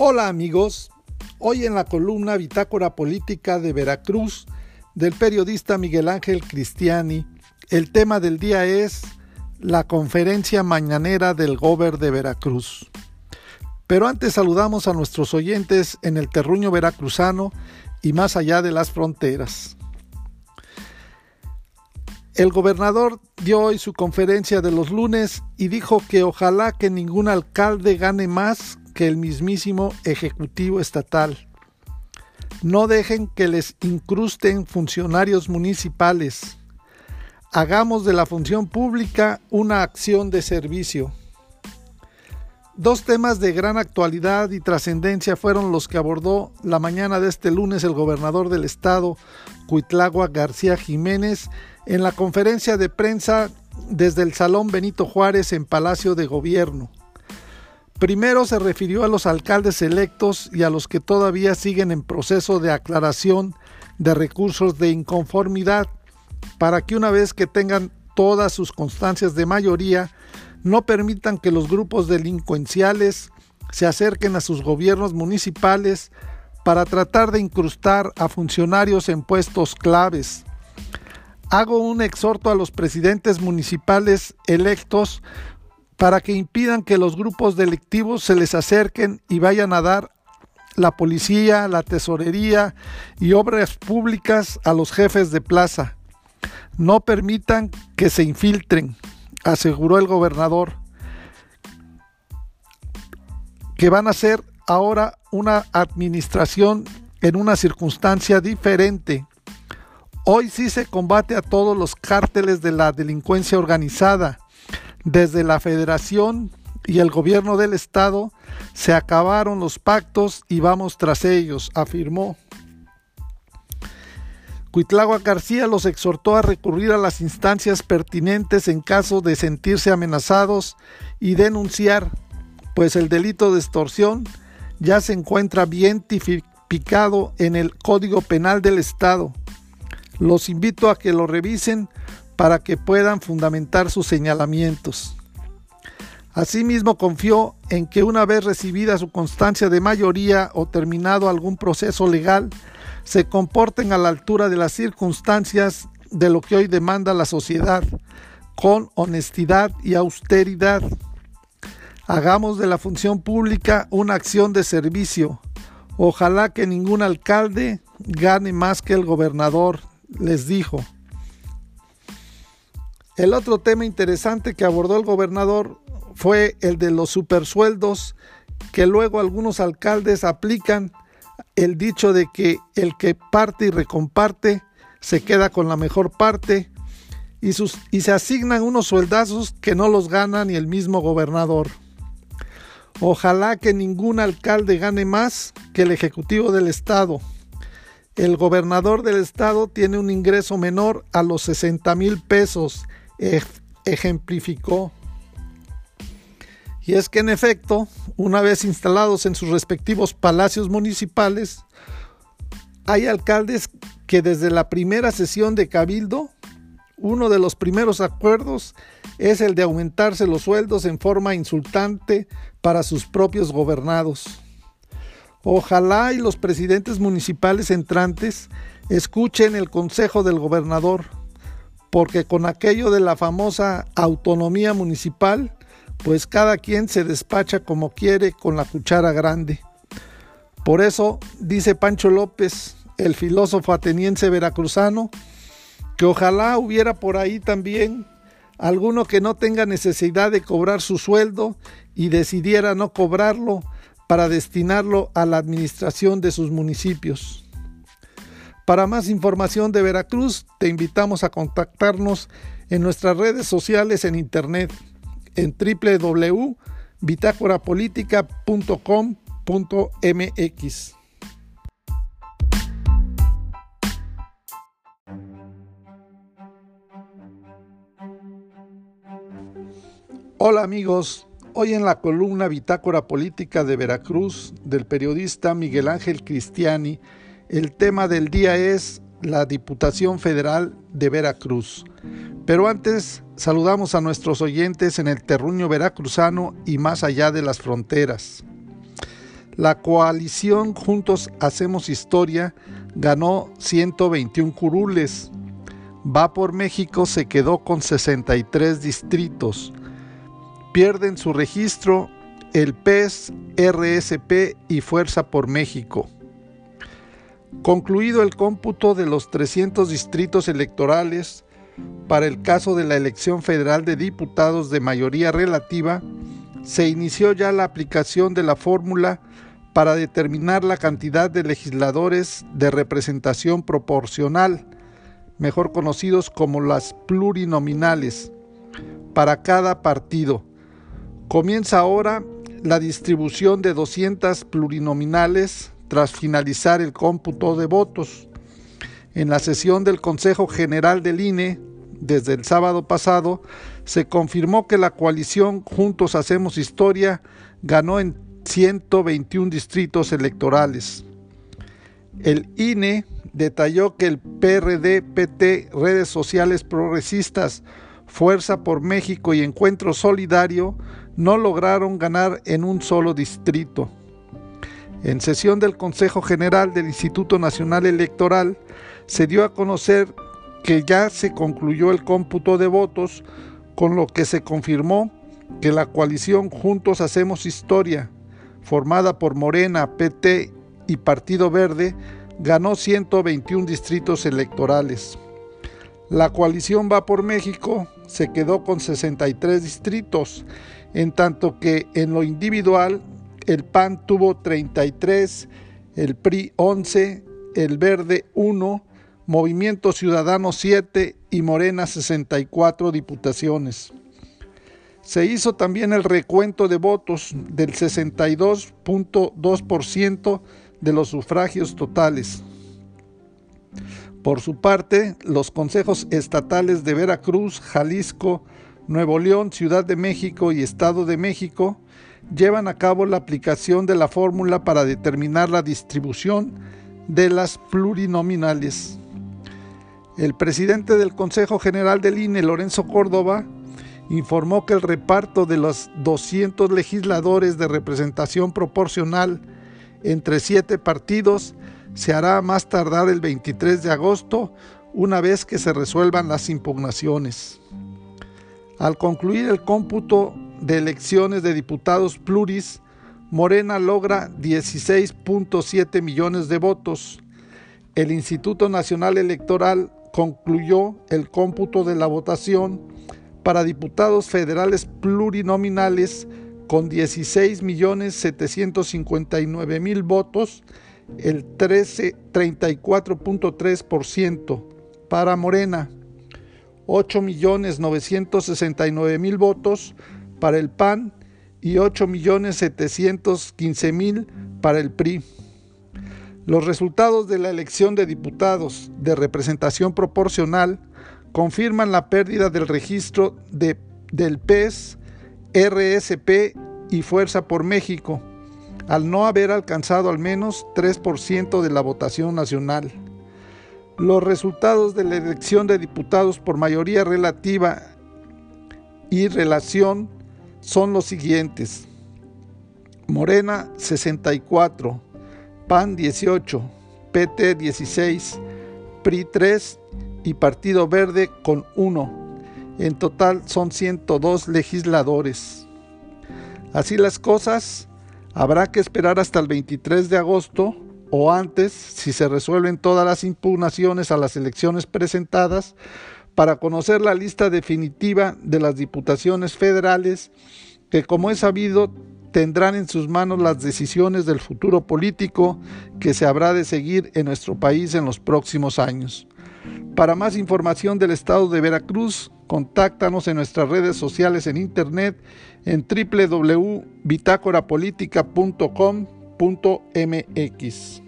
Hola amigos, hoy en la columna Bitácora Política de Veracruz del periodista Miguel Ángel Cristiani, el tema del día es la conferencia mañanera del Gober de Veracruz. Pero antes saludamos a nuestros oyentes en el terruño veracruzano y más allá de las fronteras. El gobernador dio hoy su conferencia de los lunes y dijo que ojalá que ningún alcalde gane más que el mismísimo Ejecutivo Estatal. No dejen que les incrusten funcionarios municipales. Hagamos de la función pública una acción de servicio. Dos temas de gran actualidad y trascendencia fueron los que abordó la mañana de este lunes el gobernador del estado, Cuitlagua García Jiménez, en la conferencia de prensa desde el Salón Benito Juárez en Palacio de Gobierno. Primero se refirió a los alcaldes electos y a los que todavía siguen en proceso de aclaración de recursos de inconformidad para que una vez que tengan todas sus constancias de mayoría, no permitan que los grupos delincuenciales se acerquen a sus gobiernos municipales para tratar de incrustar a funcionarios en puestos claves. Hago un exhorto a los presidentes municipales electos para que impidan que los grupos delictivos se les acerquen y vayan a dar la policía, la tesorería y obras públicas a los jefes de plaza. No permitan que se infiltren aseguró el gobernador, que van a ser ahora una administración en una circunstancia diferente. Hoy sí se combate a todos los cárteles de la delincuencia organizada. Desde la federación y el gobierno del estado se acabaron los pactos y vamos tras ellos, afirmó. Cuitlagua García los exhortó a recurrir a las instancias pertinentes en caso de sentirse amenazados y denunciar, pues el delito de extorsión ya se encuentra bien tipificado en el Código Penal del Estado. Los invito a que lo revisen para que puedan fundamentar sus señalamientos. Asimismo, confió en que una vez recibida su constancia de mayoría o terminado algún proceso legal, se comporten a la altura de las circunstancias de lo que hoy demanda la sociedad, con honestidad y austeridad. Hagamos de la función pública una acción de servicio. Ojalá que ningún alcalde gane más que el gobernador, les dijo. El otro tema interesante que abordó el gobernador fue el de los supersueldos que luego algunos alcaldes aplican el dicho de que el que parte y recomparte se queda con la mejor parte y, sus, y se asignan unos sueldazos que no los gana ni el mismo gobernador. Ojalá que ningún alcalde gane más que el ejecutivo del estado. El gobernador del estado tiene un ingreso menor a los 60 mil pesos, ejemplificó. Y es que en efecto, una vez instalados en sus respectivos palacios municipales, hay alcaldes que desde la primera sesión de Cabildo, uno de los primeros acuerdos es el de aumentarse los sueldos en forma insultante para sus propios gobernados. Ojalá y los presidentes municipales entrantes escuchen el consejo del gobernador, porque con aquello de la famosa autonomía municipal, pues cada quien se despacha como quiere con la cuchara grande. Por eso dice Pancho López, el filósofo ateniense veracruzano, que ojalá hubiera por ahí también alguno que no tenga necesidad de cobrar su sueldo y decidiera no cobrarlo para destinarlo a la administración de sus municipios. Para más información de Veracruz, te invitamos a contactarnos en nuestras redes sociales en internet en www.bitácorapolítica.com.mx. Hola amigos, hoy en la columna Bitácora Política de Veracruz del periodista Miguel Ángel Cristiani, el tema del día es la Diputación Federal de Veracruz. Pero antes saludamos a nuestros oyentes en el terruño veracruzano y más allá de las fronteras. La coalición Juntos Hacemos Historia ganó 121 curules. Va por México se quedó con 63 distritos. Pierden su registro el PES, RSP y Fuerza por México. Concluido el cómputo de los 300 distritos electorales para el caso de la elección federal de diputados de mayoría relativa, se inició ya la aplicación de la fórmula para determinar la cantidad de legisladores de representación proporcional, mejor conocidos como las plurinominales, para cada partido. Comienza ahora la distribución de 200 plurinominales tras finalizar el cómputo de votos. En la sesión del Consejo General del INE, desde el sábado pasado, se confirmó que la coalición Juntos Hacemos Historia ganó en 121 distritos electorales. El INE detalló que el PRD, PT, redes sociales progresistas, Fuerza por México y Encuentro Solidario no lograron ganar en un solo distrito. En sesión del Consejo General del Instituto Nacional Electoral se dio a conocer que ya se concluyó el cómputo de votos, con lo que se confirmó que la coalición Juntos Hacemos Historia, formada por Morena, PT y Partido Verde, ganó 121 distritos electorales. La coalición Va por México se quedó con 63 distritos en tanto que en lo individual el PAN tuvo 33, el PRI 11, el Verde 1, Movimiento Ciudadano 7 y Morena 64 diputaciones. Se hizo también el recuento de votos del 62.2% de los sufragios totales. Por su parte, los consejos estatales de Veracruz, Jalisco, Nuevo León, Ciudad de México y Estado de México llevan a cabo la aplicación de la fórmula para determinar la distribución de las plurinominales. El presidente del Consejo General del INE, Lorenzo Córdoba, informó que el reparto de los 200 legisladores de representación proporcional entre siete partidos se hará más tardar el 23 de agosto, una vez que se resuelvan las impugnaciones. Al concluir el cómputo de elecciones de diputados pluris, Morena logra 16.7 millones de votos. El Instituto Nacional Electoral concluyó el cómputo de la votación para diputados federales plurinominales con 16.759.000 votos, el 34.3% para Morena 8.969.000 votos para el PAN y 8.715.000 para el PRI. Los resultados de la elección de diputados de representación proporcional confirman la pérdida del registro de, del PES, RSP y Fuerza por México, al no haber alcanzado al menos 3% de la votación nacional. Los resultados de la elección de diputados por mayoría relativa y relación son los siguientes. Morena 64, PAN 18, PT 16, PRI 3 y Partido Verde con 1. En total son 102 legisladores. Así las cosas, habrá que esperar hasta el 23 de agosto o antes, si se resuelven todas las impugnaciones a las elecciones presentadas, para conocer la lista definitiva de las diputaciones federales que, como es sabido, tendrán en sus manos las decisiones del futuro político que se habrá de seguir en nuestro país en los próximos años. Para más información del estado de Veracruz, contáctanos en nuestras redes sociales en internet en www.bitácorapolítica.com .mx.